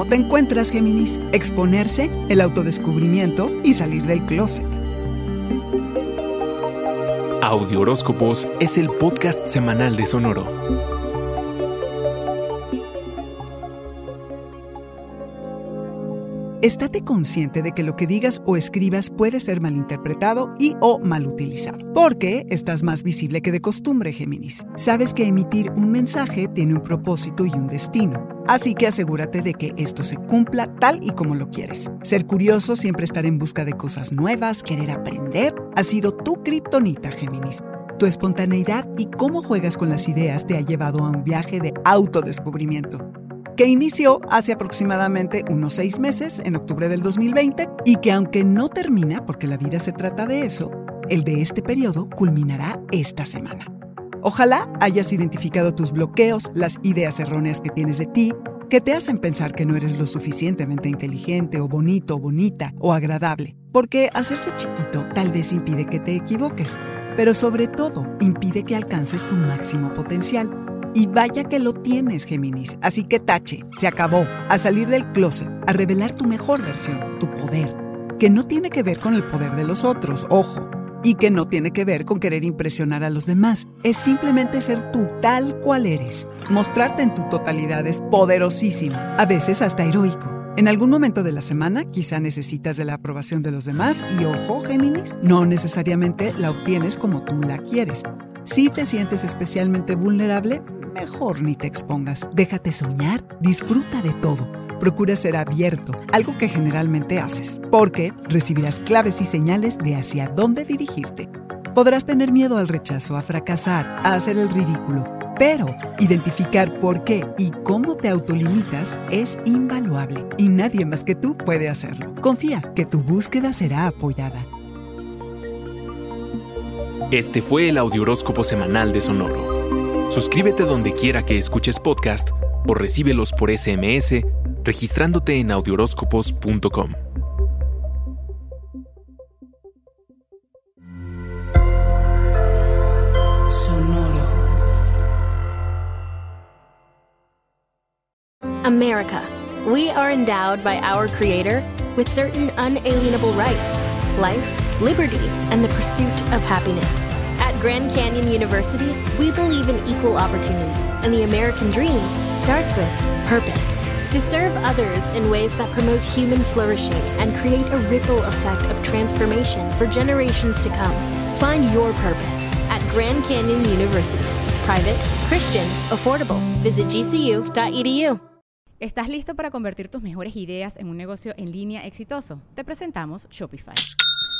¿Cómo te encuentras, Géminis? Exponerse, el autodescubrimiento y salir del closet. Audio Horóscopos es el podcast semanal de Sonoro. Estate consciente de que lo que digas o escribas puede ser malinterpretado y o mal utilizado, porque estás más visible que de costumbre, Géminis. Sabes que emitir un mensaje tiene un propósito y un destino, así que asegúrate de que esto se cumpla tal y como lo quieres. Ser curioso, siempre estar en busca de cosas nuevas, querer aprender, ha sido tu kriptonita, Géminis. Tu espontaneidad y cómo juegas con las ideas te ha llevado a un viaje de autodescubrimiento que inició hace aproximadamente unos seis meses, en octubre del 2020, y que aunque no termina, porque la vida se trata de eso, el de este periodo culminará esta semana. Ojalá hayas identificado tus bloqueos, las ideas erróneas que tienes de ti, que te hacen pensar que no eres lo suficientemente inteligente o bonito o bonita o agradable, porque hacerse chiquito tal vez impide que te equivoques, pero sobre todo impide que alcances tu máximo potencial. Y vaya que lo tienes, Géminis. Así que tache, se acabó. A salir del closet, a revelar tu mejor versión, tu poder. Que no tiene que ver con el poder de los otros, ojo. Y que no tiene que ver con querer impresionar a los demás. Es simplemente ser tú tal cual eres. Mostrarte en tu totalidad es poderosísimo, a veces hasta heroico. En algún momento de la semana quizá necesitas de la aprobación de los demás y ojo, Géminis, no necesariamente la obtienes como tú la quieres. Si te sientes especialmente vulnerable, mejor ni te expongas. Déjate soñar, disfruta de todo. Procura ser abierto, algo que generalmente haces, porque recibirás claves y señales de hacia dónde dirigirte. Podrás tener miedo al rechazo, a fracasar, a hacer el ridículo, pero identificar por qué y cómo te autolimitas es invaluable y nadie más que tú puede hacerlo. Confía que tu búsqueda será apoyada. Este fue el Audioróscopo semanal de Sonoro. Suscríbete donde quiera que escuches podcast o recíbelos por SMS registrándote en audioróscopos.com. Sonoro. America. We are endowed by our Creator with certain unalienable rights life, liberty, and the pursuit of happiness. Grand Canyon University, we believe in equal opportunity, and the American dream starts with purpose. To serve others in ways that promote human flourishing and create a ripple effect of transformation for generations to come. Find your purpose at Grand Canyon University. Private, Christian, affordable. Visit gcu.edu. ¿Estás listo para convertir tus mejores ideas en un negocio en línea exitoso? Te presentamos Shopify.